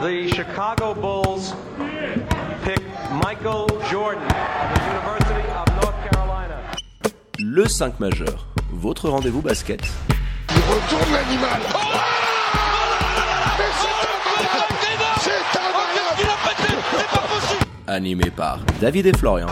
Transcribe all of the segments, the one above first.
the Chicago Bulls pick Michael Jordan of the University of North Carolina. Le 5 majeur, votre rendez-vous basket. Il retourne l'animal. Oh Mais c'est incroyable C'est Animé par David et Florian.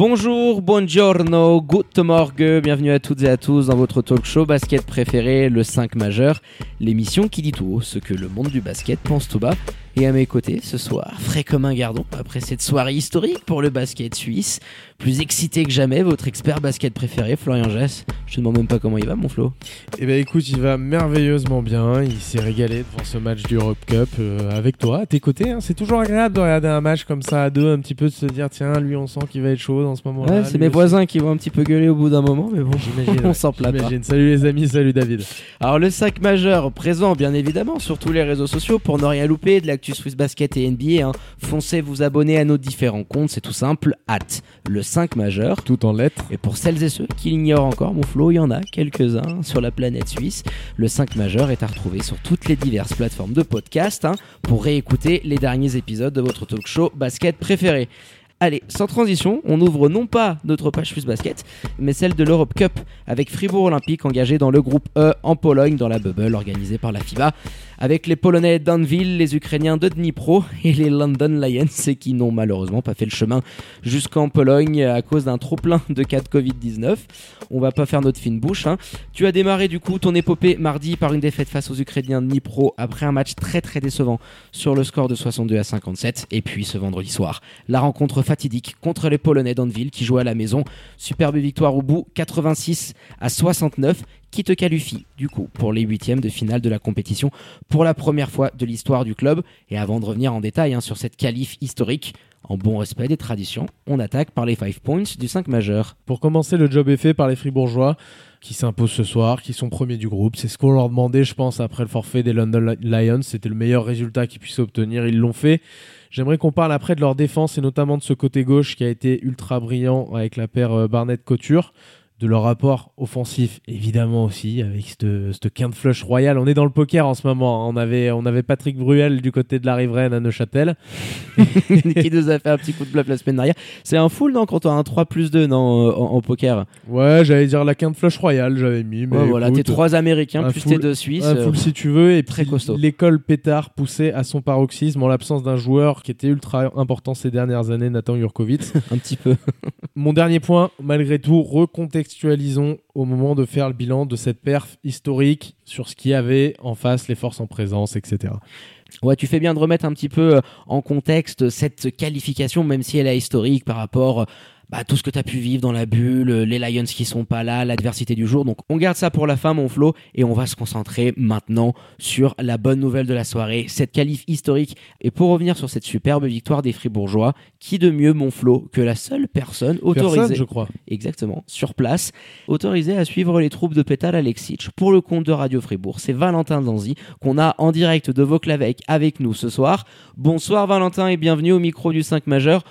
Bonjour, buongiorno, good morgue, bienvenue à toutes et à tous dans votre talk show basket préféré, le 5 majeur, l'émission qui dit tout haut ce que le monde du basket pense tout bas. Et à mes côtés ce soir, frais comme un gardon, après cette soirée historique pour le basket suisse, plus excité que jamais, votre expert basket préféré, Florian Jess. Je te demande même pas comment il va, mon Flo. Eh ben écoute, il va merveilleusement bien. Il s'est régalé devant ce match du Europe Cup euh, avec toi, à tes côtés. hein. C'est toujours agréable de regarder un match comme ça à deux, un petit peu de se dire tiens, lui on sent qu'il va être chaud dans ce moment-là. Ouais, c'est mes aussi. voisins qui vont un petit peu gueuler au bout d'un moment, mais bon, J'imagine, on s'en plaint pas. j'imagine. Salut les amis, salut David. Alors le sac majeur présent bien évidemment sur tous les réseaux sociaux pour ne rien louper de l'actu Swiss Basket et NBA. hein. Foncez vous abonner à nos différents comptes, c'est tout simple. Hâte le 5 majeur. Tout en lettres. Et pour celles et ceux qui l'ignorent encore, mon flow, il y en a quelques-uns sur la planète suisse. Le 5 majeur est à retrouver sur toutes les diverses plateformes de podcast hein, pour réécouter les derniers épisodes de votre talk show basket préféré. Allez, sans transition, on ouvre non pas notre page Swiss Basket, mais celle de l'Europe Cup, avec Fribourg Olympique engagé dans le groupe E en Pologne, dans la bubble organisée par la FIBA, avec les Polonais d'Anvil, les Ukrainiens de Dnipro et les London Lions, qui n'ont malheureusement pas fait le chemin jusqu'en Pologne à cause d'un trop-plein de cas de Covid-19. On va pas faire notre fine bouche. hein. Tu as démarré du coup ton épopée mardi par une défaite face aux Ukrainiens de Dnipro après un match très très décevant sur le score de 62 à 57. Et puis ce vendredi soir, la rencontre fatidique contre les Polonais d'Anvil qui jouaient à la maison. Superbe victoire au bout, 86 à 69 qui te qualifie du coup pour les huitièmes de finale de la compétition pour la première fois de l'histoire du club? Et avant de revenir en détail hein, sur cette qualif historique, en bon respect des traditions, on attaque par les 5 points du 5 majeur. Pour commencer, le job est fait par les Fribourgeois qui s'imposent ce soir, qui sont premiers du groupe. C'est ce qu'on leur demandait, je pense, après le forfait des London Lions. C'était le meilleur résultat qu'ils puissent obtenir. Ils l'ont fait. J'aimerais qu'on parle après de leur défense et notamment de ce côté gauche qui a été ultra brillant avec la paire euh, Barnett-Couture. De leur rapport offensif, évidemment aussi, avec cette, quinte flush royale. On est dans le poker en ce moment. On avait, on avait Patrick Bruel du côté de la riveraine à Neuchâtel. qui nous a fait un petit coup de bluff la semaine dernière. C'est un full, non, quand on a un 3 plus 2 non, euh, en, en poker? Ouais, j'allais dire la quinte flush royale, j'avais mis. Mais Ouais, Voilà, t'es trois Américains un plus tes deux Suisses. Un euh, full si tu veux. Et très puis costaud. l'école pétard poussait à son paroxysme en l'absence d'un joueur qui était ultra important ces dernières années, Nathan Jurkovic. un petit peu. Mon dernier point, malgré tout, recontextualisons au moment de faire le bilan de cette perf historique sur ce qu'il y avait en face, les forces en présence, etc. Ouais, tu fais bien de remettre un petit peu euh, en contexte cette qualification, même si elle est historique par rapport bah, tout ce que tu as pu vivre dans la bulle, les Lions qui sont pas là, l'adversité du jour. Donc on garde ça pour la fin, mon Flo, et on va se concentrer maintenant sur la bonne nouvelle de la soirée, cette qualif historique. Et pour revenir sur cette superbe victoire des Fribourgeois, qui de mieux, mon Flo, que la seule personne autorisée Personne, je crois. exactement, sur place, autorisé à suivre les troupes de Pétal Alexic pour le compte de Radio Fribourg. C'est Valentin Zanzi qu'on a en direct de Vauclavec avec nous ce soir. Bonsoir Valentin et bienvenue au micro du 5 majeur.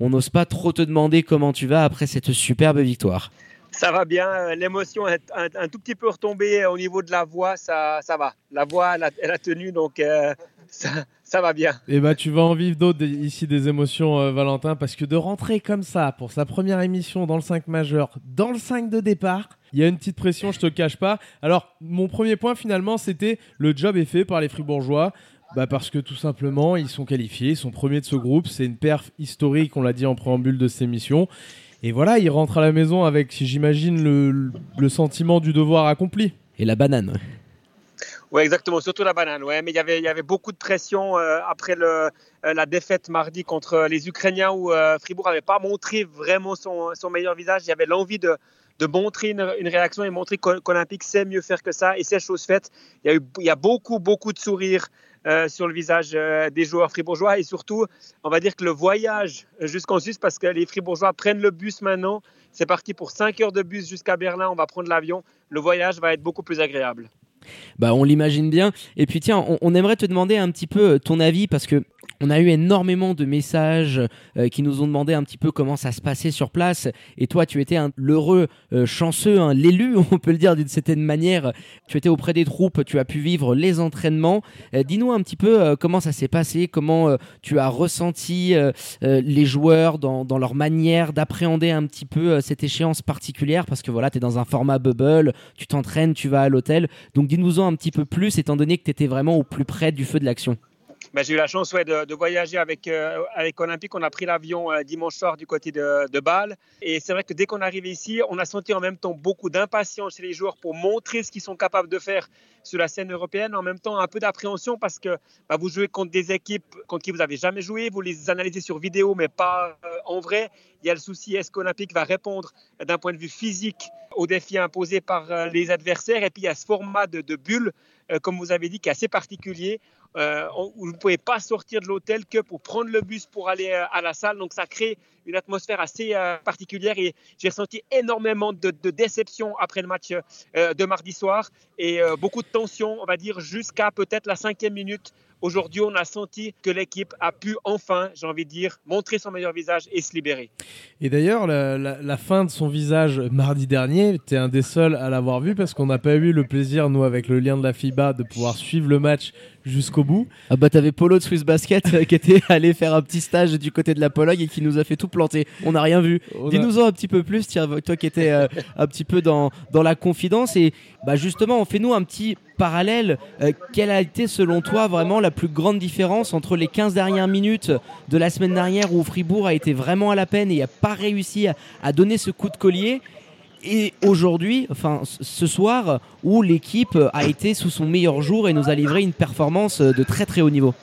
On n'ose pas trop te demander comment tu vas après cette superbe victoire. Ça va bien, euh, l'émotion est un, un tout petit peu retombée au niveau de la voix, ça, ça va. La voix, elle a, elle a tenu, donc euh, ça, ça va bien. Et bah tu vas en vivre d'autres ici des émotions, euh, Valentin, parce que de rentrer comme ça pour sa première émission dans le 5 majeur, dans le 5 de départ, il y a une petite pression, je te cache pas. Alors, mon premier point finalement, c'était le job est fait par les Fribourgeois. Bah parce que tout simplement, ils sont qualifiés, ils sont premiers de ce groupe. C'est une perf historique, on l'a dit en préambule de cette émission. Et voilà, ils rentrent à la maison avec, si j'imagine, le, le sentiment du devoir accompli. Et la banane. Oui, exactement, surtout la banane. Ouais, mais il y avait, il y avait beaucoup de pression euh, après le, euh, la défaite mardi contre les Ukrainiens où euh, Fribourg n'avait pas montré vraiment son, son meilleur visage. Il y avait l'envie de, de montrer une, une réaction et montrer qu'O- qu'Olympique sait mieux faire que ça. Et c'est chose faite. Il y a, eu, il y a beaucoup, beaucoup de sourires euh, sur le visage euh, des joueurs fribourgeois. Et surtout, on va dire que le voyage jusqu'en Suisse, parce que les fribourgeois prennent le bus maintenant. C'est parti pour 5 heures de bus jusqu'à Berlin. On va prendre l'avion. Le voyage va être beaucoup plus agréable. Bah, on l'imagine bien. Et puis tiens, on, aimerait te demander un petit peu ton avis parce que On a eu énormément de messages euh, qui nous ont demandé un petit peu comment ça se passait sur place. Et toi, tu étais un l'heureux euh, chanceux, hein, l'élu, on peut le dire d'une certaine manière. Tu étais auprès des troupes, tu as pu vivre les entraînements. Euh, Dis-nous un petit peu euh, comment ça s'est passé, comment euh, tu as ressenti euh, euh, les joueurs dans, dans leur manière d'appréhender un petit peu euh, cette échéance particulière. Parce que voilà, tu es dans un format bubble, tu t'entraînes, tu vas à l'hôtel. Donc dis-nous-en un petit peu plus, étant donné que tu étais vraiment au plus près du feu de l'action. Ben, j'ai eu la chance ouais, de, voyager avec, euh, avec Olympique. On a pris l'avion euh, dimanche soir du côté de, Bâle. Et c'est vrai que dès qu'on est arrivé ici, on a senti en même temps beaucoup d'impatience chez les joueurs pour montrer ce qu'ils sont capables de faire sur la scène européenne. En même temps, un peu d'appréhension parce que bah, vous jouez contre des équipes contre qui vous n'avez jamais joué. Vous les analysez sur vidéo, mais pas euh, en vrai. Il y a le souci est-ce qu'Olympique va répondre d'un point de vue physique aux défis imposés par les adversaires? Et puis il y a ce format de, de bulle, comme vous avez dit, qui est assez particulier euh, où vous ne pouvez pas sortir de l'hôtel que pour prendre le bus pour aller euh, à la salle. Donc ça crée une atmosphère assez euh, particulière et j'ai ressenti énormément de, de, déception après le match euh, de mardi soir et beaucoup de tension, on va dire, jusqu'à peut-être la cinquième minute. Aujourd'hui, on a senti que l'équipe a pu enfin, j'ai envie de dire, montrer son meilleur visage et se libérer. Et d'ailleurs, la, la, fin de son visage mardi dernier, tu es un des seuls à l'avoir vu parce qu'on n'a pas eu le plaisir, nous, avec le lien de la FIBA, de pouvoir suivre le match jusqu'au bout. Ah bah t'avais Polo de Swiss Basket euh, qui était allé faire un petit stage du côté de la Pologne et qui nous a fait tout planter. On n'a rien vu. On a- Dis-nous-en un petit peu plus, tiens, toi qui étais euh, un petit peu dans, dans la confidence. Et bah justement, fais-nous un petit parallèle. Euh, quelle a été selon toi vraiment la plus grande différence entre les 15 dernières minutes de la semaine dernière où Fribourg a été vraiment à la peine et n'a pas réussi à, à donner ce coup de collier et aujourd'hui, enfin ce soir, où l'équipe a été sous son meilleur jour et nous a livré une performance euh, de très très haut niveau.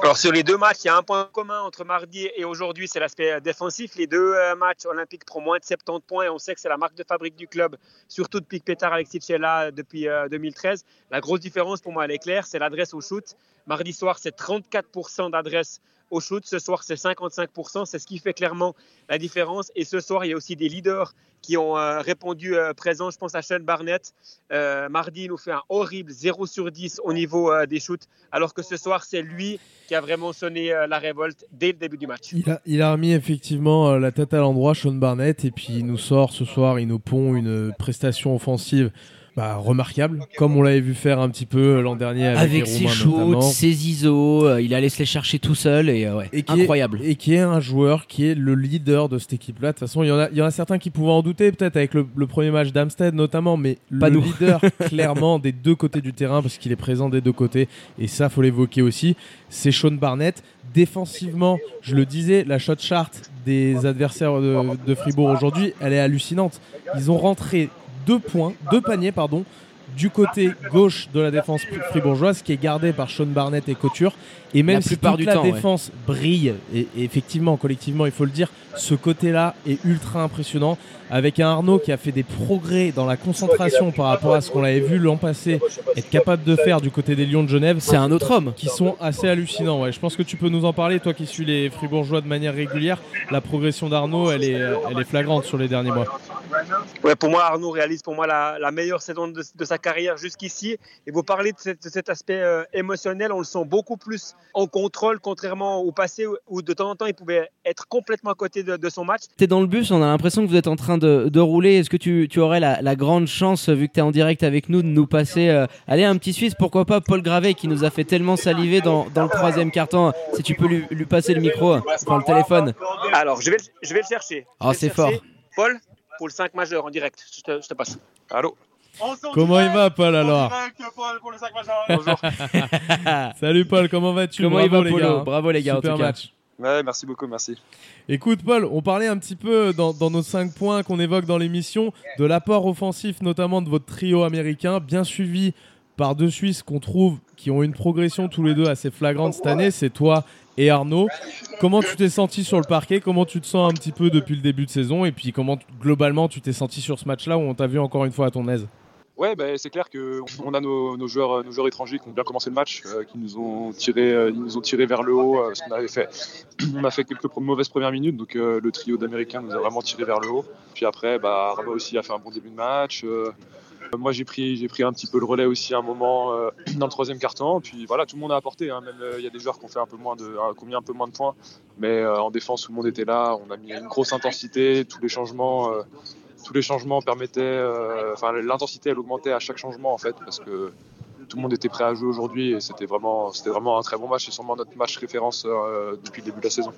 Alors sur les deux matchs, il y a un point commun entre mardi et aujourd'hui, c'est l'aspect euh, défensif. Les deux euh, matchs olympiques prend moins de 70 points et on sait que c'est la marque de fabrique du club, surtout depuis Petar Alexis est là depuis euh, 2013. La grosse différence pour moi, elle est claire, c'est l'adresse au shoot. Mardi soir, c'est 34% d'adresse au shoot. Ce soir, c'est 55%. C'est ce qui fait clairement la différence. Et ce soir, il y a aussi des leaders qui ont euh, répondu euh, présent. Je pense à Sean Barnett. Euh, mardi, il nous fait un horrible 0 sur 10 au niveau euh, des shoots, alors que ce soir, c'est lui qui a vraiment sonné la révolte dès le début du match. Il a, il a remis effectivement la tête à l'endroit, Sean Barnett, et puis il nous sort ce soir, il nous pond une prestation offensive bah, remarquable, comme on l'avait vu faire un petit peu l'an dernier avec, Avec ses shoots, ses ISO, euh, il allait se les chercher tout seul et euh, ouais, Et qui est- incroyable. et qui est un joueur qui est le leader de cette équipe-là. De toute façon, il y en a, il y en a certains qui pouvaient en douter, peut-être avec le, le premier match d'Amstead notamment, mais Pas le nous. leader clairement des deux côtés du terrain, parce qu'il est présent des deux côtés, et ça, faut l'évoquer aussi, c'est Sean Barnett. Défensivement, je le disais, la shot chart des adversaires de, de Fribourg aujourd'hui, elle est hallucinante. Ils ont rentré deux points, deux paniers, pardon, du côté gauche de la défense fribourgeoise qui est gardée par Sean Barnett et Couture et même La si toute du la temps, ouais. défense brille et, et effectivement collectivement il faut le dire ce côté là est ultra impressionnant avec un Arnaud qui a fait des progrès dans la concentration par rapport à ce qu'on l'avait vu l'an passé être capable de faire du côté des Lions de Genève C'est un autre homme. qui sont assez hallucinants. Ouais. Je pense que tu peux nous en parler, toi qui suis les Fribourgeois de manière régulière. La progression d'Arnaud, elle est, elle est flagrante sur les derniers mois. Ouais, pour moi, Arnaud réalise pour moi la, la meilleure saison de, de sa carrière jusqu'ici. Et vous parlez de, cette- de cet aspect euh, émotionnel, on le sent beaucoup plus en contrôle, contrairement au passé où, où de temps en temps il pouvait être complètement à côté de, de son match. T'es dans le bus, on a l'impression que vous êtes en train de, rouler. Est-ce que tu, tu aurais la, la grande chance, vu que tu es en direct avec nous, de nous passer euh, allez, un petit Suisse, pourquoi pas Paul Gravet, qui nous a fait tellement saliver dans, dans le troisième carton. Si tu peux lui, lui passer le micro, enfin le téléphone. Alors, je vais, le- je vais le chercher. Oh, c'est fort. Paul, pour le 5 majeur en direct, je te, je te passe. Allô Comment il va, Paul, alors Bonjour. Salut, Paul, comment vas-tu? Comment il Bravo, va, les Polo gars. hein. Bravo, les gars, en Super tout cas. match. Ouais, merci beaucoup, merci. Écoute, Paul, on parlait un petit peu dans, dans nos cinq points qu'on évoque dans l'émission de l'apport offensif, notamment de votre trio américain, bien suivi par deux Suisses qu'on trouve qui ont une progression tous les deux assez flagrante cette année. C'est toi et Arnaud. Comment tu t'es senti sur le parquet? Comment tu te sens un petit peu depuis le début de saison? Et puis comment globalement tu t'es senti sur ce match-là où on t'a vu encore une fois à ton aise? Ouais, bah, c'est clair que on a nos, joueurs, nos joueurs étrangers qui ont bien commencé le match, euh, qui nous ont tiré, euh, tiré vers le haut. euh, qu'on fait, on a fait quelques mauvaises premières minutes, donc le trio d'Américains nous a vraiment tiré vers le haut. Puis après, bah, Arnaud aussi a fait un bon début de match. Euh, Moi, j'ai pris, j'ai pris un petit peu le relais aussi à un moment euh, dans le troisième carton. Puis voilà, tout le monde a apporté. hein. Même euh, il y a des joueurs qui ont fait un peu moins de, mis un peu moins de points. Mais en défense, tout le monde était là. On a mis une grosse intensité. Tous les changements, tous les changements permettaient. Enfin, l'intensité, elle augmentait à chaque changement en fait, parce que tout le monde était prêt à jouer aujourd'hui et c'était vraiment, c'était vraiment un très bon match. C'est sûrement notre match référence depuis le début de la saison.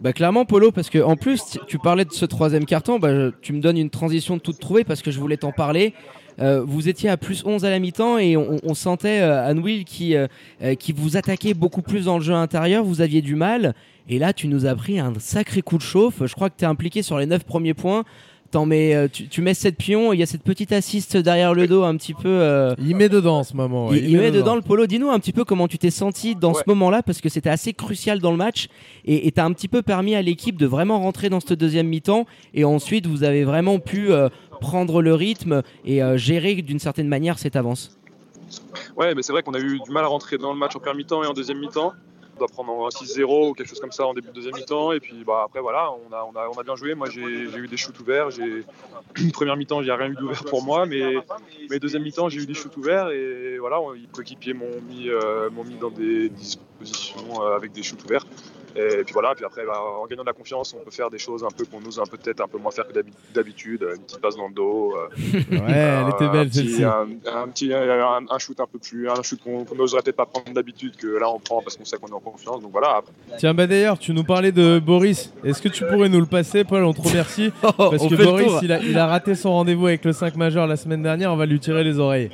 Bah clairement Polo parce que en plus tu- parlais de ce troisième carton, bah, tu me donnes une transition toute trouvée parce que je voulais t'en parler. Euh, vous étiez à plus 11 à la mi-temps et on, on sentait euh, Anne Will qui, euh, euh, qui vous attaquait beaucoup plus dans le jeu intérieur, vous aviez du mal et là tu nous as pris un sacré coup de chauffe. Je crois que tu es impliqué sur les 9 premiers points. T'en mets, euh, tu, tu mets 7 pions, il y a cette petite assiste derrière le dos un petit peu... euh, Il met dedans en ce moment. ouais, il, il met dedans le polo. Dis-nous un petit peu comment tu t'es senti dans ce moment-là, parce que c'était assez crucial dans le match. Et tu as un petit peu permis à l'équipe de vraiment rentrer dans cette deuxième mi-temps. Et ensuite, vous avez vraiment pu euh, prendre le rythme et euh, gérer d'une certaine manière cette avance. Ouais, mais c'est vrai qu'on a eu du mal à rentrer dans le match en première mi-temps et en deuxième mi-temps. Doit prendre un 6-0 ou quelque chose comme ça en début de deuxième mi-temps. Et puis bah, après, voilà, on a, a, a bien joué. Moi, j'ai eu des shoots ouverts. Première mi-temps, j'ai rien eu d'ouvert pour moi. Mais, deuxième mi-temps, j'ai eu des shoots ouverts. Et voilà, les coéquipiers m'ont mis, euh, mis dans des dispositions euh, avec des shoots ouverts. Et puis voilà, puis après, bah, en gagnant de la confiance, on peut faire des choses un peu qu'on ose un peu peut-être un peu moins faire que d'habi- d'habitude. Une petite passe dans le dos. euh, Ouais, elle était un belle petit- celle-ci. Un, un petit, un, un shoot un peu plus, un shoot qu'on qu'on n'oserait peut-être pas prendre d'habitude que là on prend parce qu'on sait qu'on est en confiance. Donc voilà. Après, Tiens, bah d'ailleurs, tu nous parlais de Boris. Est-ce que tu pourrais nous le passer, Paul On te remercie? Parce On que Boris, tour. il a, il a raté son rendez-vous avec le 5 majeur la semaine dernière. On va lui tirer les oreilles.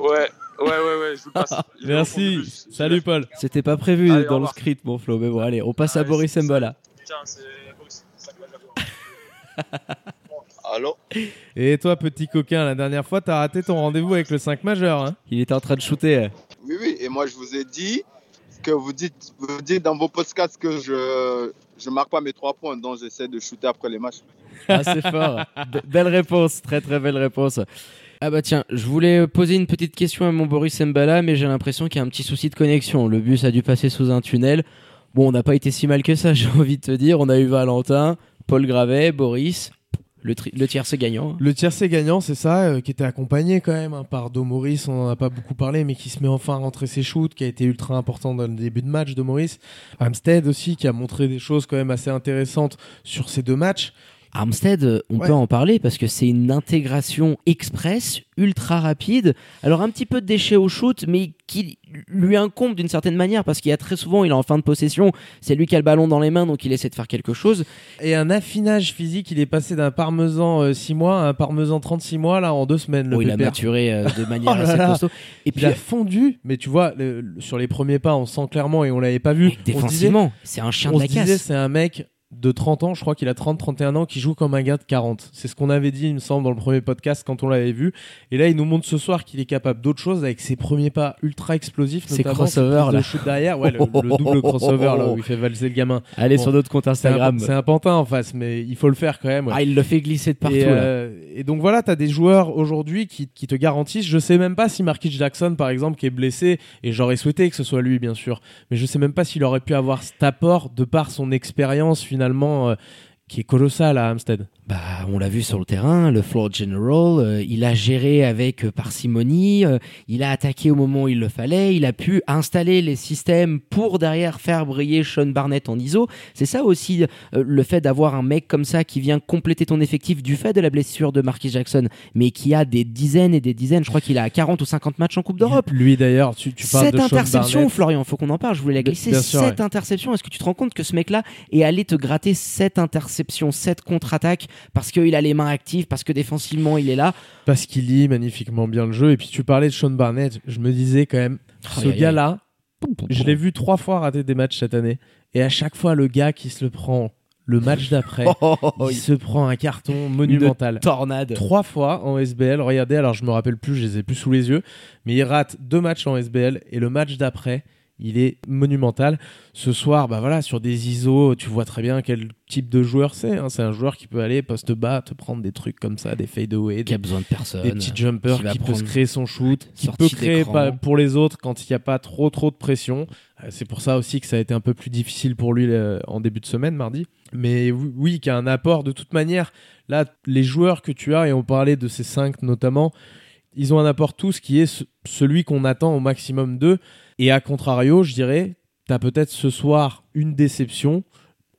ouais, ouais, ouais, ouais, je vous passe. Merci. Salut, Paul. C'était pas prévu Allez, dans le script, mon Flo. Mais bon, allez, on passe à Allez, Boris Mbola. Tiens, c'est Boris. ça que Allô Et toi, petit coquin, la dernière fois, t'as raté ton rendez-vous avec le 5 majeur. Hein? Il était en train de shooter. Oui, oui, et moi je vous ai dit que vous dites, vous dites dans vos podcasts que je je marque pas mes trois points, donc j'essaie de shooter après les matchs. Ah, c'est fort. Be- belle réponse, très très belle réponse. Ah bah tiens, je voulais poser une petite question à mon Boris Mbala, mais j'ai l'impression qu'il y a un petit souci de connexion. Le bus a dû passer sous un tunnel. Bon, on n'a pas été si mal que ça, j'ai envie de te dire. On a eu Valentin, Paul Gravet, Boris, le, le tiercé gagnant. Le tiercé gagnant, c'est ça, euh, qui était accompagné quand même hein, par Domoris, on en a pas beaucoup parlé, mais qui se met enfin à rentrer ses shoots, qui a été ultra important dans le début de match Maurice. Amstead aussi, qui a montré des choses quand même assez intéressantes sur ces deux matchs. Armstead, euh, on Ouais. peut en parler parce que c'est une intégration express, ultra rapide. Alors un petit peu de déchets au shoot, mais qui lui incombe d'une certaine manière parce qu'il y a très souvent, il est en fin de possession, c'est lui qui a le ballon dans les mains, donc il essaie de faire quelque chose. Et un affinage physique, il est passé d'un parmesan 6 mois à un parmesan 36 mois là en deux semaines. Le Oh, il a maturé euh, de manière Oh là assez là. costaud. Et Il puis a fondu, mais tu vois, le- le- sur les premiers pas, on sent clairement et on l'avait pas vu. euh, On se défensivement, c'est un chien on de se la disait casse. c'est un mec de 30 ans, je crois qu'il a 30-31 ans, qui joue comme un gars de 40. C'est ce qu'on avait dit, il me semble, dans le premier podcast quand on l'avait vu. Et là, il nous montre ce soir qu'il est capable d'autre chose avec ses premiers pas ultra explosifs. Ses crossovers, de là. shoot derrière, ouais, le, le double crossover là où il fait valser le gamin. Allez Bon, sur notre compte Instagram. c'est un pantin en face, mais il faut le faire quand même. ouais. Ah, il le fait glisser de partout. et, là. euh, et donc voilà, tu as des joueurs aujourd'hui qui, qui te garantissent. Je sais même pas si Marquis Jackson, par exemple, qui est blessé, et j'aurais souhaité que ce soit lui, bien sûr, mais je sais même pas s'il aurait pu avoir cet apport de par son expérience finalement. euh, qui est colossale à Amstead. Bah, on l'a vu sur le terrain, le floor general, euh, il a géré avec euh, parcimonie, euh, il a attaqué au moment où il le fallait, il a pu installer les systèmes pour derrière faire briller Sean Barnett en ISO. C'est ça aussi euh, le fait d'avoir un mec comme ça qui vient compléter ton effectif du fait de la blessure de Marquis Jackson, mais qui a des dizaines et des dizaines, je crois qu'il a 40 ou 50 matchs en Coupe d'Europe. Lui d'ailleurs, tu, tu parles Cette de interception. Florian, faut qu'on en parle. Je voulais la glisser. bien sûr, cette ouais. interception, est-ce que tu te rends compte que ce mec-là est allé te gratter cette interception, cette contre-attaque parce qu'il a les mains actives, parce que défensivement il est là. Parce qu'il lit magnifiquement bien le jeu. Et puis tu parlais de Sean Barnett, je me disais quand même, ce aïe, aïe. gars-là, je l'ai vu trois fois rater des matchs cette année. Et à chaque fois, le gars qui se le prend le match d'après, Oh, oh, oh, il se prend un carton monumental. tornade. Trois fois en SBL, regardez, alors je me rappelle plus, je les ai plus sous les yeux, mais il rate deux matchs en SBL et le match d'après, il est monumental. Ce soir, bah voilà, sur des ISO, tu vois très bien quel type de joueur c'est. hein. C'est un joueur qui peut aller poste bas, te prendre des trucs comme ça, des fadeaway, Qui a besoin de personne. des petits jumpers, qui qui peut se créer son shoot, qui peut créer pour les autres quand il n'y a pas trop trop de pression. Euh, C'est pour ça aussi que ça a été un peu plus difficile pour lui euh, en début de semaine, mardi. Mais oui, qui a un apport de toute manière. Là, les joueurs que tu as, et on parlait de ces cinq notamment, ils ont un apport tous qui est ce- celui qu'on attend au maximum d'eux. Et à contrario, je dirais, t'as peut-être ce soir une déception.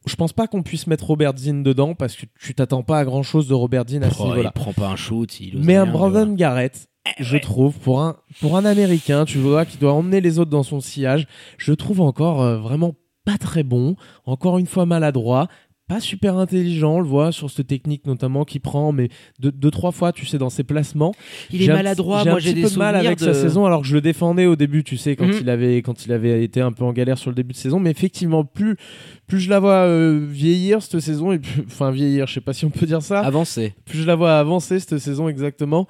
Je pense pas qu'on puisse mettre Robert Zinn dedans parce que tu t'attends pas à grand chose de Robert Zinn à ce Oh, il niveau-là. prend pas un shoot. il Mais un rien, Brandon voilà. Garrett, je trouve, pour un, pour un Américain, tu vois, qui doit emmener les autres dans son sillage, je trouve encore euh, vraiment pas très bon, encore une fois maladroit, pas super intelligent, on le voit sur cette technique notamment qui prend, mais deux, deux trois fois, tu sais, dans ses placements. Il est maladroit. Moi, un j'ai petit des peu de mal avec de... sa saison, alors que je le défendais au début, tu sais, quand Mhm. il avait quand il avait été un peu en galère sur le début de saison. Mais effectivement, plus plus je la vois euh, vieillir cette saison, et plus, enfin vieillir, je sais pas si on peut dire ça, Avancé. plus je la vois avancer cette saison exactement,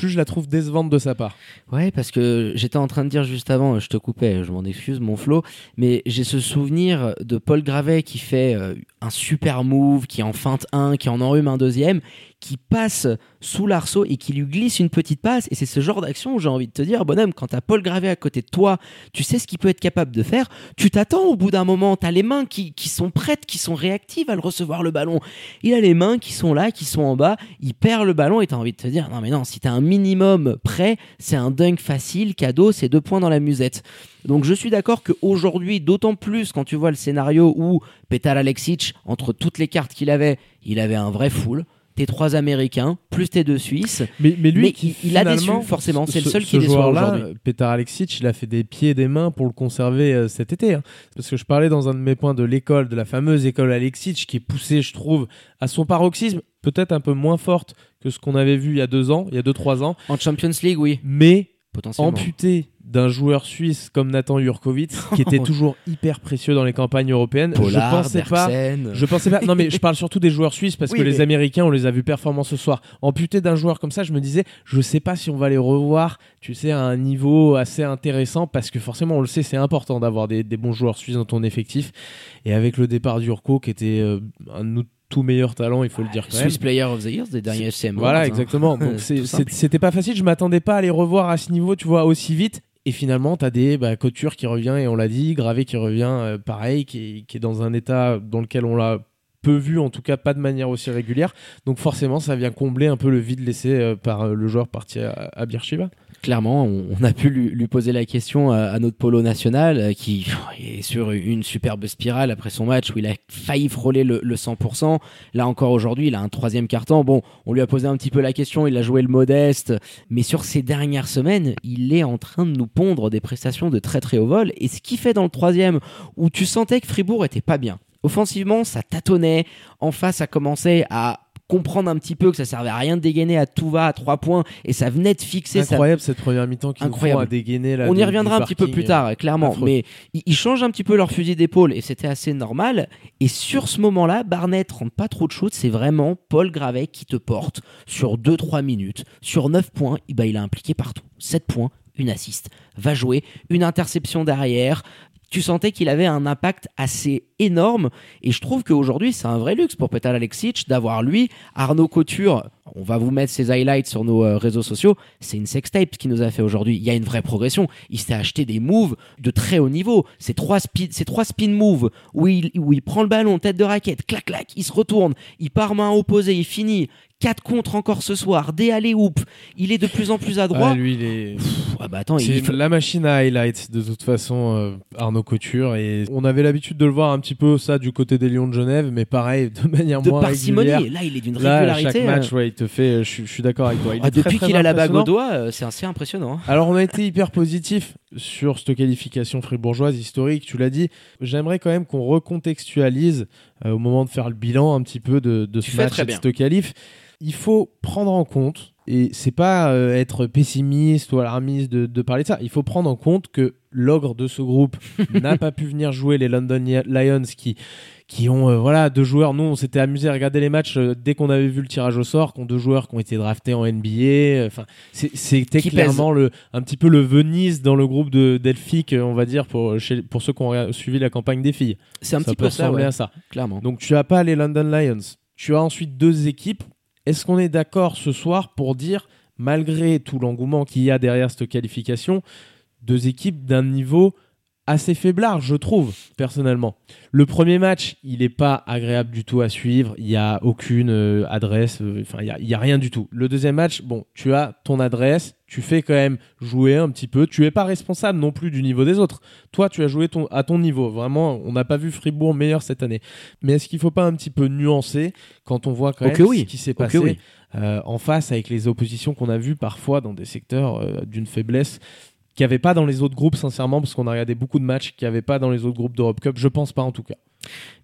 plus je la trouve décevante de sa part. Ouais, parce que j'étais en train de dire juste avant, je te coupais, je m'en excuse, mon flow, mais j'ai ce souvenir de Paul Gravet qui fait euh, un super move, qui en feinte un, qui en enrhume un deuxième, qui passe sous l'arceau et qui lui glisse une petite passe. Et c'est ce genre d'action où j'ai envie de te dire, bonhomme, quand t'as Paul Gravet à côté de toi, tu sais ce qu'il peut être capable de faire. Tu t'attends au bout d'un moment, t'as les mains qui, qui sont prêtes, qui sont réactives à le recevoir le ballon. Il a les mains qui sont là, qui sont en bas, il perd le ballon et t'as envie de te dire, non mais non, si t'as un minimum prêt, c'est un dunk facile, cadeau, c'est deux points dans la musette. Donc je suis d'accord qu'aujourd'hui, d'autant plus quand tu vois le scénario où Petar Alexic, entre toutes les cartes qu'il avait, il avait un vrai full. Tes trois Américains, plus tes deux Suisses. Mais, mais lui, Mais qui, il- il a déçu, forcément. C'est le seul qui déçoit aujourd'hui. Petar Alexic, il a fait des pieds et des mains pour le conserver euh, cet été. hein. Parce que je parlais dans un de mes points de l'école, de la fameuse école Alexic, qui est poussée, je trouve, à son paroxysme, peut-être un peu moins forte que ce qu'on avait vu il y a deux ans, il y a deux, trois ans, En Champions League, oui, mais. Amputé d'un joueur suisse comme Nathan Jurkovic, qui était toujours hyper précieux dans les campagnes européennes. Je pensais pas. Je pensais pas. Non, mais je parle surtout des joueurs suisses parce Oui, que les Américains, on les a vus performants ce soir. Amputé d'un joueur comme ça, je me disais, je sais pas si on va les revoir, tu sais, à un niveau assez intéressant parce que forcément, on le sait, c'est important d'avoir des, des bons joueurs suisses dans ton effectif. Et avec le départ d'Urko, qui était euh, un nos tout meilleurs talents, il faut le dire quand même. Swiss Player of the Year des derniers FCM. Voilà, hein. exactement. Donc c'était pas facile. Je m'attendais pas à les revoir à ce niveau, tu vois, aussi vite. Et finalement, t'as des bah, Couture qui revient et on l'a dit, Gravé qui revient, euh, pareil, qui est, qui est dans un état dans lequel on l'a peu vu, en tout cas pas de manière aussi régulière. Donc forcément, ça vient combler un peu le vide laissé euh, par euh, le joueur parti à, à Beersheba. Clairement, on, a pu lui, poser la question à, notre polo national, euh, qui est sur une superbe spirale après son match où il a failli frôler le, le 100%. Là encore aujourd'hui, il a un troisième carton. Bon, on lui a posé un petit peu la question, il a joué le modeste, mais sur ces dernières semaines, il est en train de nous pondre des prestations de très très haut vol. Et ce qui fait dans le troisième, où tu sentais que Fribourg était pas bien. Offensivement, ça tâtonnait. En face, ça commençait à comprendre un petit peu que ça servait à rien de dégainer à tout va à trois points et ça venait de fixer ça Incroyable cette première mi-temps qui Incroyable. à dégainer. Là, on y reviendra un petit peu plus tard, clairement. Mais ils, changent un petit peu leur fusil d'épaule et c'était assez normal. Et sur ce moment-là, Barnett rentre pas trop de shoot. C'est vraiment Paul Gravet qui te porte sur 2-3 minutes. Sur 9 points, ben, il a impliqué partout. 7 points, une assist. Va jouer, une interception derrière. Tu sentais qu'il avait un impact assez énorme. Et je trouve qu'aujourd'hui, c'est un vrai luxe pour Petal Alexic d'avoir lui, Arnaud Couture. On va vous mettre ses highlights sur nos euh, réseaux sociaux. C'est une sextape qu'il nous a fait aujourd'hui. Il y a une vraie progression. Il s'est acheté des moves de très haut niveau. Ces trois, speed, trois spin moves où il, où il prend le ballon, tête de raquette, clac, clac, il se retourne, il part main opposée, il finit. 4 contre encore ce soir, des allées hoop. Il est de plus en plus adroit. Ah, lui, il est. Pff, ah bah attends, C'est il la machine à highlights de toute façon euh, Arnaud Couture et on avait l'habitude de le voir un petit peu ça du côté des Lions de Genève mais pareil de manière de moins parcimonie. régulière. Là, il est d'une Là, régularité. chaque match, euh, ouais, il te fait. Je suis- je suis d'accord avec toi. Il ah, depuis qu'il a la bague au doigt, euh, c'est assez impressionnant. hein. Alors on a été hyper positif sur cette qualification fribourgeoise historique, tu l'as dit. J'aimerais quand même qu'on recontextualise euh, au moment de faire le bilan un petit peu de, de ce match et de cette qualif. Il faut prendre en compte, et c'est pas euh, être pessimiste ou alarmiste de, de parler de ça, il faut prendre en compte que l'ogre de ce groupe n'a pas pu venir jouer les London Lions qui qui ont euh, voilà deux joueurs. Nous on s'était amusé à regarder les matchs euh, dès qu'on avait vu le tirage au sort qui ont deux joueurs qui ont été draftés en NBA enfin c'est- c'était clairement le un petit peu le Venise dans le groupe de Delphique on va dire pour chez, pour ceux qui ont suivi la campagne des filles. C'est un ça petit peu ça, ouais, à ça. Clairement. donc tu as pas les London Lions. Tu as ensuite deux équipes est-ce qu'on est d'accord ce soir pour dire malgré tout l'engouement qu'il y a derrière cette qualification deux équipes d'un niveau assez faiblard, je trouve, personnellement. Le premier match, il n'est pas agréable du tout à suivre. Il n'y a aucune euh, adresse. euh, Enfin, il n'y a, il y a rien du tout. Le deuxième match, bon, tu as ton adresse. Tu fais quand même jouer un petit peu. Tu es pas responsable non plus du niveau des autres. Toi, tu as joué ton, à ton niveau. Vraiment, on n'a pas vu Fribourg meilleur cette année. Mais est-ce qu'il faut pas un petit peu nuancer quand on voit quand même oui. ce qui s'est passé oui. euh, en face avec les oppositions qu'on a vues parfois dans des secteurs d'une faiblesse qu'il n'y avait pas dans les autres groupes, sincèrement, parce qu'on a regardé beaucoup de matchs qu'il n'y avait pas dans les autres groupes d'Europe Cup. Je pense pas en tout cas.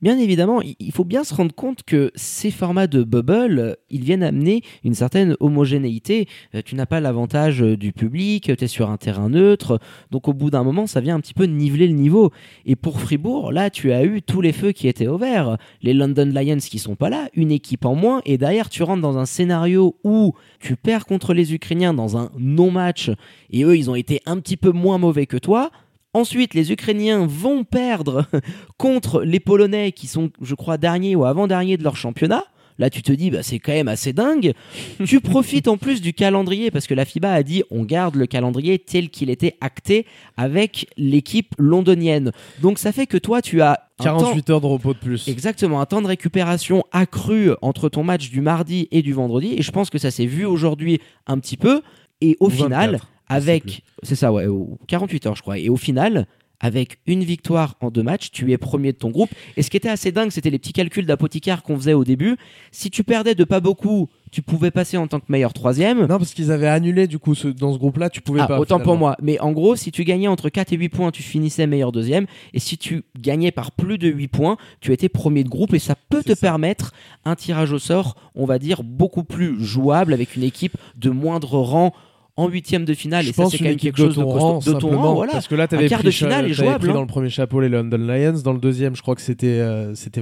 Bien évidemment, il faut bien se rendre compte que ces formats de bubble, euh, ils viennent amener une certaine homogénéité. Euh, Tu n'as pas l'avantage euh, du public, tu es sur un terrain neutre, donc au bout d'un moment, ça vient un petit peu niveler le niveau. Et pour Fribourg, là, tu as eu tous les feux qui étaient au vert. Les London Lions qui sont pas là, une équipe en moins, et derrière, tu rentres dans un scénario où tu perds contre les Ukrainiens dans un non-match, et eux, ils ont été un petit peu moins mauvais que toi. Ensuite, les Ukrainiens vont perdre contre les Polonais qui sont, je crois, derniers ou avant-derniers de leur championnat. Là, tu te dis, bah, c'est quand même assez dingue. tu profites en plus du calendrier parce que la FIBA a dit, on garde le calendrier tel qu'il était acté avec l'équipe londonienne. Donc, ça fait que toi, tu as un temps- 48 heures de repos de plus. Exactement, un temps de récupération accru entre ton match du mardi et du vendredi. Et je pense que ça s'est vu aujourd'hui un petit peu. Et au final, 24, je sais avec. C'est ça, ouais, au- 48 heures, je crois. Et au final. Avec une victoire en deux matchs, tu es premier de ton groupe. Et ce qui était assez dingue, c'était les petits calculs d'apothicaire qu'on faisait au début. Si tu perdais de pas beaucoup, tu pouvais passer en tant que meilleur troisième. Non, parce qu'ils avaient annulé du coup ce- dans ce groupe-là, tu pouvais Ah, pas. autant pour moi. Mais en gros, si tu gagnais entre 4 et 8 points, tu finissais meilleur deuxième. Et si tu gagnais par plus de 8 points, tu étais premier de groupe. Et ça peut te ça. permettre un tirage au sort, on va dire, beaucoup plus jouable avec une équipe de moindre rang en huitième de finale. Je et ça, c'est quand même quelque chose de, ton costaud- de ton rang. Voilà. Parce que là, t'avais quart pris, de finale t'avais jouable, pris hein. dans le premier chapeau les London Lions. Dans le deuxième, je crois que c'était euh, c'était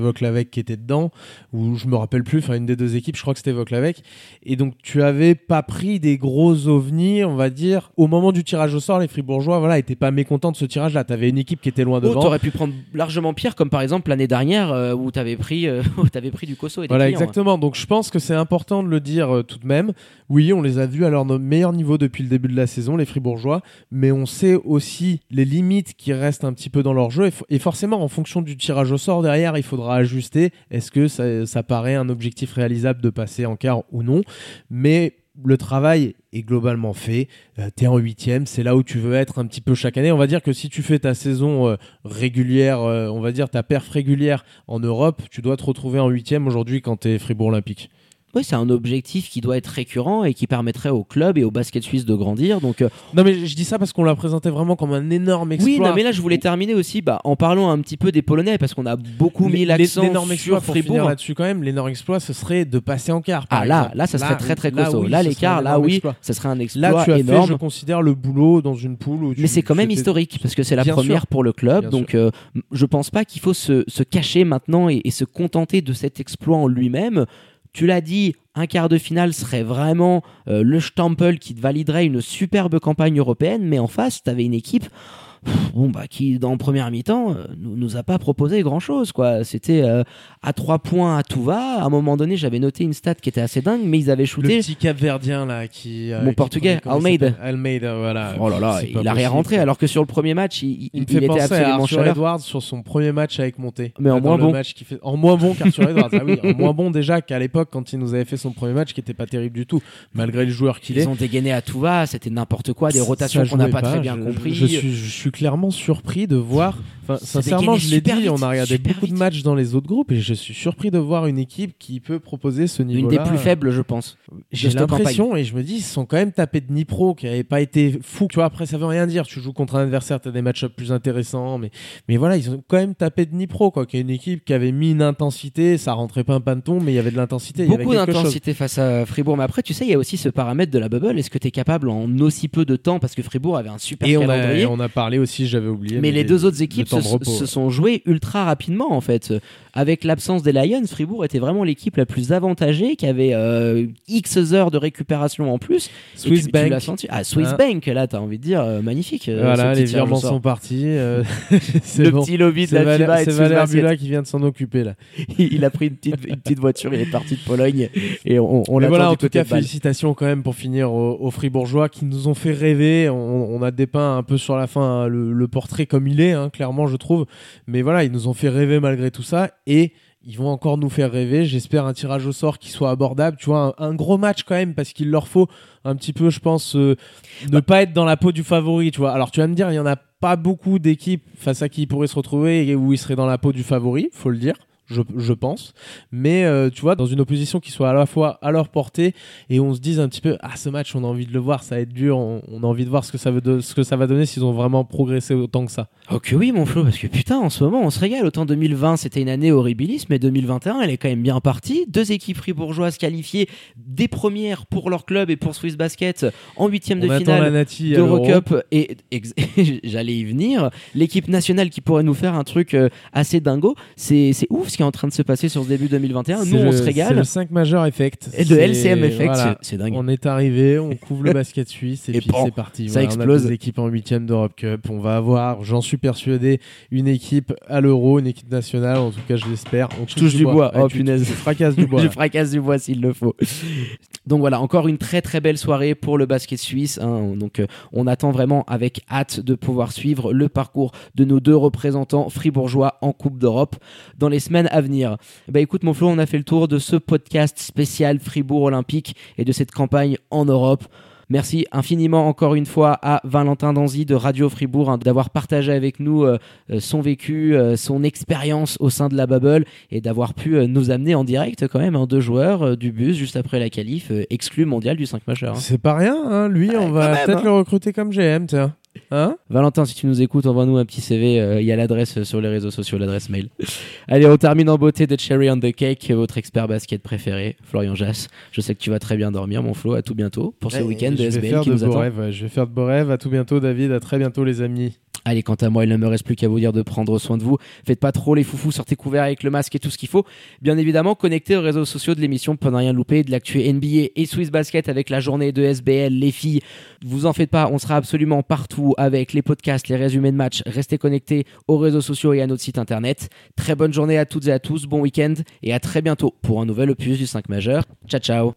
qui était dedans. Ou je me rappelle plus, enfin une des deux équipes, je crois que c'était Voklavek. Et donc tu avais pas pris des gros ovnis, on va dire. Au moment du tirage au sort, les Fribourgeois, voilà, étaient pas mécontents de ce tirage-là. T'avais une équipe qui était loin Oh, devant. t'aurais pu prendre largement pire, comme par exemple l'année dernière euh, où t'avais pris, euh, où t'avais pris du Koso et des Voilà, clients, hein. exactement. Donc je pense que c'est important de le dire euh, tout de même. Oui, on les a vus à leur meilleur niveau depuis le début de la saison, les Fribourgeois, mais on sait aussi les limites qui restent un petit peu dans leur jeu. Et, fo- et forcément, en fonction du tirage au sort derrière, il faudra ajuster. Est-ce que ça, paraît un objectif réalisable de passer en quart ou non? Mais le travail est globalement fait. tu es en huitième, c'est là où tu veux être un petit peu chaque année. On va dire que si tu fais ta saison euh, régulière, euh, on va dire ta perf régulière en Europe, tu dois te retrouver en huitième aujourd'hui quand tu es Fribourg Olympique. Oui, c'est un objectif qui doit être récurrent et qui permettrait au club et au basket suisse de grandir. Donc, euh, Non mais je dis ça parce qu'on l'a présenté vraiment comme un énorme exploit. oui, non, mais là, je voulais terminer aussi bah, en parlant un petit peu des Polonais parce qu'on a beaucoup mis l'accent l'énorme exploit sur pour Fribourg. là-dessus quand même, l'énorme exploit ce serait de passer en quart. par Ah là, exemple. là, ça serait très très costaud. oui, là, l'écart, là, oui, exploit. ça serait un exploit Là, tu as énorme. fait, je considère, le boulot dans une poule. Mais c'est quand même historique parce que c'est la Bien première sûr. pour le club. Bien donc, euh, je pense pas qu'il faut se, se cacher maintenant et, et se contenter de cet exploit en lui-même. Tu l'as dit, un quart de finale serait vraiment euh, le Stempel qui te validerait une superbe campagne européenne, mais en face, tu avais une équipe bon, bah, qui, dans le premier mi-temps, euh, nous, nous a pas proposé grand-chose. quoi. C'était euh, à trois points à tout va. À un moment donné, j'avais noté une stat qui était assez dingue, mais ils avaient Le shooté. petit Capverdien là qui. euh, Mon qui portugais, prenait- Almeida. Almeida, voilà. Oh là là, il a rien rentré, alors que sur le premier match, il, il- Il me il fait était penser à absolument chaleur. Edwards sur son premier match avec Monté. Mais en moins le bon. match qu'il fait... En moins bon qu'Arthur Edwards. Ah oui, en moins bon déjà qu'à l'époque quand il nous avait fait son premier match qui était pas terrible du tout, malgré le joueur qu'il est. Ils ont dégainé à tout va, c'était n'importe quoi, des rotations qu'on n'a pas, très bien je, compris. Je suis, je suis clairement surpris de voir. Enfin, sincèrement, je l'ai dit, vite, on a regardé beaucoup de matchs dans les autres groupes et je suis surpris de voir une équipe qui peut proposer ce Une niveau-là. des plus faibles, je pense. J'ai l'impression, et je me dis, ils sont quand même tapés de Nipro, qui n'avait pas été fou. Tu vois, après, ça veut rien dire. Tu joues contre un adversaire, tu as des match plus intéressants. Mais, mais voilà, ils ont quand même tapé de Nipro, quoi, qui est une équipe qui avait mis une intensité. Ça rentrait pas un panton, mais il y avait de l'intensité. Beaucoup d'intensité face à Fribourg. Mais après, tu sais, il y a aussi ce paramètre de la bubble. Est-ce que tu es capable en aussi peu de temps, parce que Fribourg avait un super Et on calendrier a, on a parlé aussi, j'avais oublié. mais les deux autres équipes se, de repos, se ouais. sont jouées ultra rapidement en fait. Avec l'absence des Lions, Fribourg était vraiment l'équipe la plus avantagée, qui avait euh, X heures de récupération en plus. Swiss tu, Bank. senti. Ah, Swiss Hein. Bank, là, t'as envie de dire, euh, magnifique. euh, Voilà, les virements sont partis. Le bon. petit lobby de la FIBA c'est Valère. Bula qui vient de s'en occuper là. il a pris une petite, une petite voiture, il est parti de Pologne et on, on l'attend voilà, en tout cas, félicitations quand même pour finir aux, aux Fribourgeois qui nous ont fait rêver. On, on a dépeint un peu sur la fin le, le portrait comme il est, hein, clairement, je trouve. Mais voilà, ils nous ont fait rêver malgré tout ça. Et ils vont encore nous faire rêver. J'espère un tirage au sort qui soit abordable. Tu vois, un, un gros match quand même, parce qu'il leur faut un petit peu, je pense, euh, ne pas être dans la peau du favori. Tu vois. Alors, tu vas me dire, il y en a pas beaucoup d'équipes face à qui ils pourraient se retrouver et où ils seraient dans la peau du favori, faut le dire je, je pense. Mais euh, tu vois, dans une opposition qui soit à la fois à leur portée et on se dise un petit peu, ah ce match, on a envie de le voir, ça va être dur, on, on a envie de voir ce que ça, veut de- ce que ça va donner s'ils ont vraiment progressé autant que ça. Oh que oui mon Flo, parce que putain en ce moment on se régale. Autant 2020 c'était une année horribiliste, mais 2021 elle est quand même bien partie. Deux équipes fribourgeoises qualifiées des premières pour leur club et pour Swiss Basket en huitième de finale l'Euro. d'Eurocup et ex- j'allais y venir. L'équipe nationale qui pourrait nous faire un truc euh, assez dingo, c'est ouf ce qui est en train de se passer sur ce début 2021. Nous C'est on le- se C'est régale. le 5 majeur effect. Et de C'est- LCM effect, voilà. c'est- c'est dingue. On est arrivé, on couvre le basket suisse et, Et puis bon, c'est parti. ça Voilà, On explose. a des équipes en huitième d'Europe Cup. On va avoir, j'en suis persuadé, une équipe à l'Euro, une équipe nationale. En tout cas, je l'espère. On Je touche du bois. Ouais, Oh tu- punaise. tu fracasses du bois. Je fracasse du bois s'il le faut. Donc voilà, encore une très très belle soirée pour le basket suisse. hein. Donc euh, on attend vraiment avec hâte de pouvoir suivre le parcours de nos deux représentants fribourgeois en Coupe d'Europe dans les semaines à venir. Bah écoute mon Flo, on a fait le tour de ce podcast spécial Fribourg Olympique et de cette campagne en Europe. Merci infiniment encore une fois à Valentin Danzy de Radio Fribourg hein, d'avoir partagé avec nous euh, euh, son vécu, euh, son expérience au sein de la bubble et d'avoir pu euh, nous amener en direct quand même hein, deux joueurs euh, du bus juste après la qualif euh, exclu mondial du 5 majeur. hein. C'est pas rien, hein. lui, on va peut-être hein. le recruter comme GM, tiens. Hein Valentin, si tu nous écoutes, envoie-nous un petit CV. euh, Il y a l'adresse euh, sur les réseaux sociaux, l'adresse mail. Allez, on termine en beauté de Cherry on the Cake, votre expert basket préféré, Florian Jass. Je sais que tu vas très bien dormir, mon Flo. À tout bientôt pour ce Ouais, week-end de je vais SBL faire qui de nous beaux attend. ouais. Je vais faire de beaux rêves. À tout bientôt, David. À très bientôt, les amis. Allez, quant à moi, il ne me reste plus qu'à vous dire de prendre soin de vous. Faites pas trop les foufous, sortez couverts avec le masque et tout ce qu'il faut. Bien évidemment, connectez aux réseaux sociaux de l'émission pour ne rien louper, de l'actu NBA et Swiss Basket avec la journée de SBL, les filles. Vous en faites pas, on sera absolument partout avec les podcasts, les résumés de matchs. Restez connectés aux réseaux sociaux et à notre site internet. Très bonne journée à toutes et à tous, bon week-end et à très bientôt pour un nouvel opus du 5 majeur. Ciao ciao